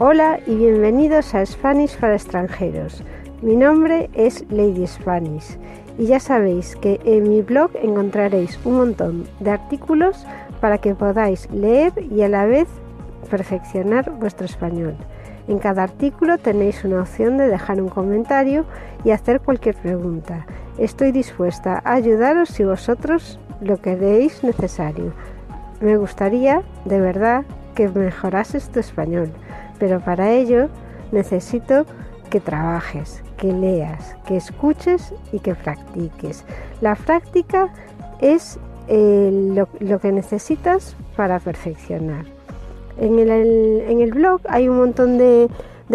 Hola y bienvenidos a Spanish para extranjeros. Mi nombre es Lady Spanish y ya sabéis que en mi blog encontraréis un montón de artículos para que podáis leer y a la vez perfeccionar vuestro español. En cada artículo tenéis una opción de dejar un comentario y hacer cualquier pregunta. Estoy dispuesta a ayudaros si vosotros lo queréis necesario. Me gustaría, de verdad, que mejorases tu español, pero para ello necesito que trabajes, que leas, que escuches y que practiques. La práctica es eh, lo, que necesitas para perfeccionar. En el, blog hay un montón de,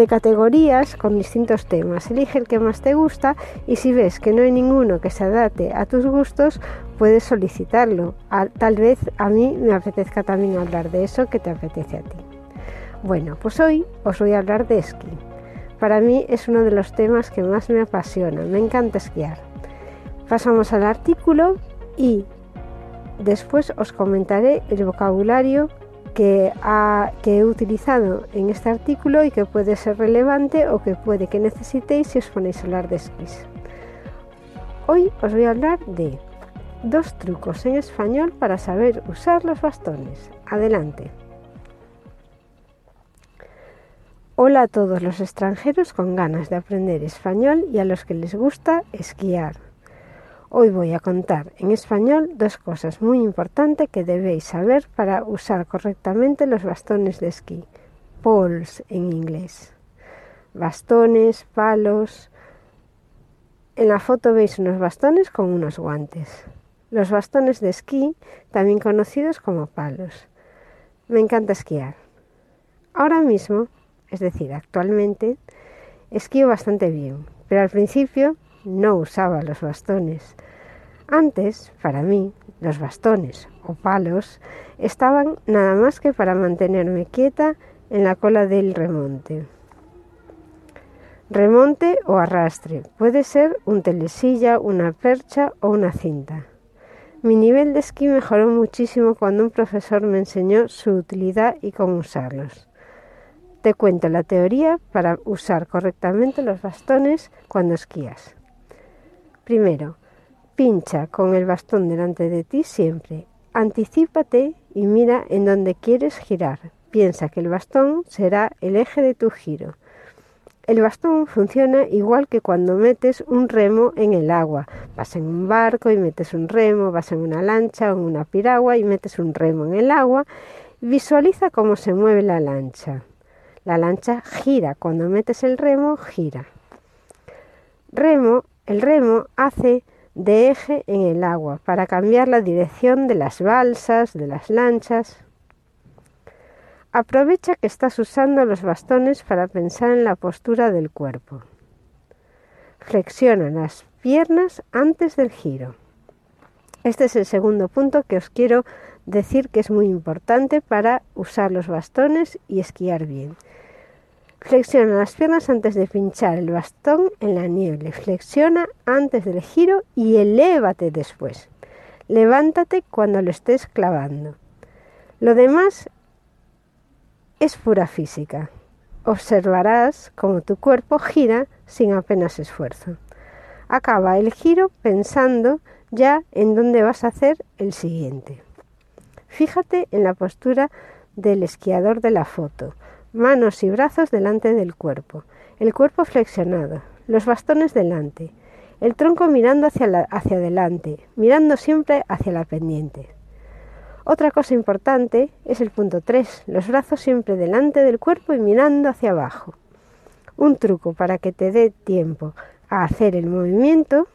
categorías con distintos temas. Elige el que más te gusta y si ves que no hay ninguno que se adapte a tus gustos, puedes solicitarlo. tal vez a mí me apetezca también hablar de eso que te apetece a ti. Bueno, pues hoy os voy a hablar de esquí. Para mí es uno de los temas que más me apasiona. Me encanta esquiar. Pasamos al artículo y después os comentaré el vocabulario que, he utilizado en este artículo y que puede ser relevante o que puede que necesitéis si os ponéis a hablar de esquís. Hoy os voy a hablar de dos trucos en español para saber usar los bastones. Adelante. Hola a todos los extranjeros con ganas de aprender español y a los que les gusta esquiar. Hoy voy a contar en español dos cosas muy importantes que debéis saber para usar correctamente los bastones de esquí. Poles en inglés. Bastones, palos. En la foto veis unos bastones con unos guantes. Los bastones de esquí, también conocidos como palos. Me encanta esquiar. Ahora mismo, es decir, actualmente, esquío bastante bien, pero al principio no usaba los bastones. Antes, para mí, los bastones o palos estaban nada más que para mantenerme quieta en la cola del remonte. Remonte o arrastre puede ser un telesilla, una percha o una cinta. Mi nivel de esquí mejoró muchísimo cuando un profesor me enseñó su utilidad y cómo usarlos. Te cuento la teoría para usar correctamente los bastones cuando esquías. Primero, pincha con el bastón delante de ti siempre. Anticípate y mira en donde quieres girar. Piensa que el bastón será el eje de tu giro. El bastón funciona igual que cuando metes un remo en el agua. Vas en un barco y metes un remo, vas en una lancha o en una piragua y metes un remo en el agua. Visualiza cómo se mueve la lancha. La lancha gira. Cuando metes el remo, gira. Remo el remo hace de eje en el agua para cambiar la dirección de las balsas, de las lanchas. Aprovecha que estás usando los bastones para pensar en la postura del cuerpo. Flexiona las piernas antes del giro. Este es el segundo punto que os quiero decir que es muy importante para usar los bastones y esquiar bien. Flexiona las piernas antes de pinchar el bastón en la nieve. Flexiona antes del giro y elévate después. Levántate cuando lo estés clavando. Lo demás es pura física. Observarás cómo tu cuerpo gira sin apenas esfuerzo. Acaba el giro pensando ya en dónde vas a hacer el siguiente. Fíjate en la postura del esquiador de la foto. Manos y brazos delante del cuerpo, el cuerpo flexionado, los bastones delante, el tronco mirando hacia, adelante, mirando siempre hacia la pendiente. Otra cosa importante es el punto 3, los brazos siempre delante del cuerpo y mirando hacia abajo. Un truco para que te dé tiempo a hacer el movimiento,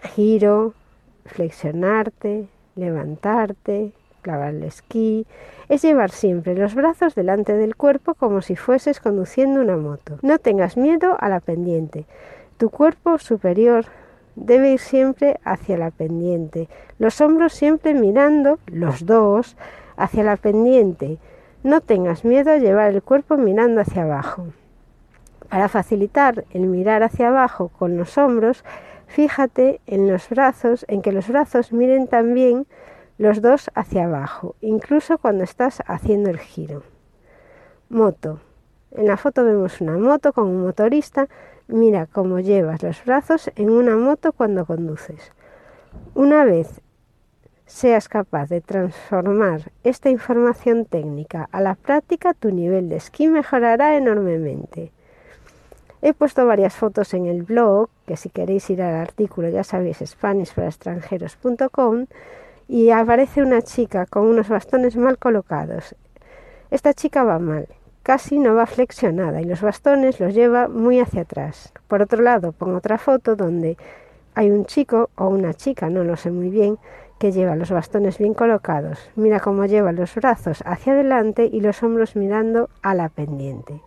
giro, flexionarte, levantarte, clavar el esquí, es llevar siempre los brazos delante del cuerpo como si fueses conduciendo una moto. No tengas miedo a la pendiente. Tu cuerpo superior debe ir siempre hacia la pendiente, los hombros siempre mirando, los dos, hacia la pendiente. No tengas miedo a llevar el cuerpo mirando hacia abajo. Para facilitar el mirar hacia abajo con los hombros, fíjate en los brazos, en que los brazos miren también los dos hacia abajo, incluso cuando estás haciendo el giro. Moto. En la foto vemos una moto con un motorista. Mira cómo llevas los brazos en una moto cuando conduces. Una vez seas capaz de transformar esta información técnica a la práctica, tu nivel de esquí mejorará enormemente. He puesto varias fotos en el blog, que si queréis ir al artículo ya sabéis, spanishparaextranjeros.com, y aparece una chica con unos bastones mal colocados. Esta chica va mal, casi no va flexionada y los bastones los lleva muy hacia atrás. Por otro lado, pongo otra foto donde hay un chico o una chica, no lo sé muy bien, que lleva los bastones bien colocados. Mira cómo lleva los brazos hacia adelante y los hombros mirando a la pendiente.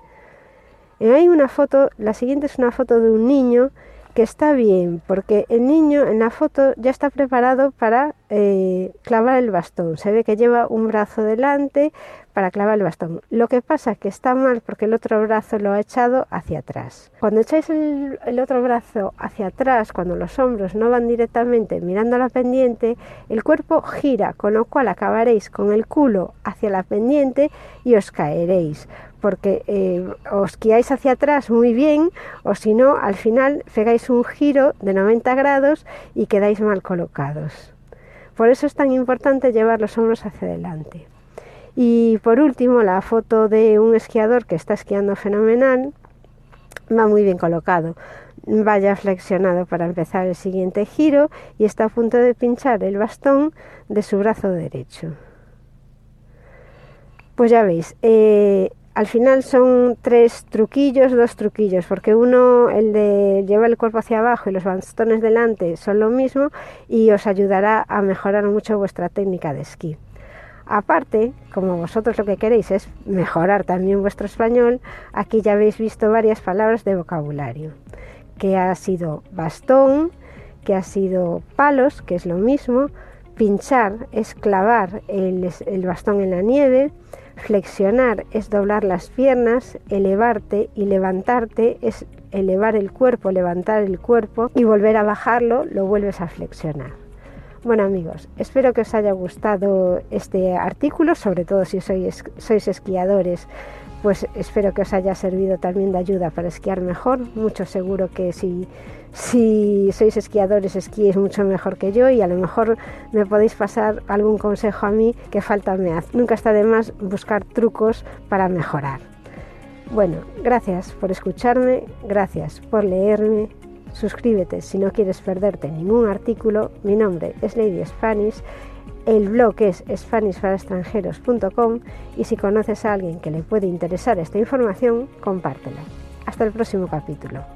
Y hay una foto, la siguiente es una foto de un niño que está bien, porque el niño en la foto ya está preparado para eh, clavar el bastón. Se ve que lleva un brazo delante para clavar el bastón. Lo que pasa es que está mal porque el otro brazo lo ha echado hacia atrás. Cuando echáis el, el otro brazo hacia atrás, cuando los hombros no van directamente mirando a la pendiente, el cuerpo gira, con lo cual acabaréis con el culo hacia la pendiente y os caeréis porque eh, os guiáis hacia atrás muy bien o si no, al final pegáis un giro de 90 grados y quedáis mal colocados. Por eso es tan importante llevar los hombros hacia adelante. Y por último, la foto de un esquiador que está esquiando fenomenal, va muy bien colocado. Vaya flexionado para empezar el siguiente giro y está a punto de pinchar el bastón de su brazo derecho. Pues ya veis, eh, al final son tres truquillos, dos truquillos, porque uno, el de llevar el cuerpo hacia abajo y los bastones delante, son lo mismo y os ayudará a mejorar mucho vuestra técnica de esquí. Aparte, como vosotros lo que queréis es mejorar también vuestro español, aquí ya habéis visto varias palabras de vocabulario, que ha sido bastón, que ha sido palos, que es lo mismo, pinchar es clavar el, bastón en la nieve, Flexionar es doblar las piernas, elevarte y levantarte es elevar el cuerpo, levantar el cuerpo y volver a bajarlo, lo vuelves a flexionar. Bueno amigos, espero que os haya gustado este artículo, sobre todo si sois, sois esquiadores, pues espero que os haya servido también de ayuda para esquiar mejor. Mucho seguro que si si sois esquiadores, esquíes mucho mejor que yo y a lo mejor me podéis pasar algún consejo a mí que falta me hace. Nunca está de más buscar trucos para mejorar. Bueno, gracias por escucharme, gracias por leerme. Suscríbete si no quieres perderte ningún artículo. Mi nombre es Lady Spanish. El blog es SpanishParaExtranjeros.com y si conoces a alguien que le puede interesar esta información, compártela. Hasta el próximo capítulo.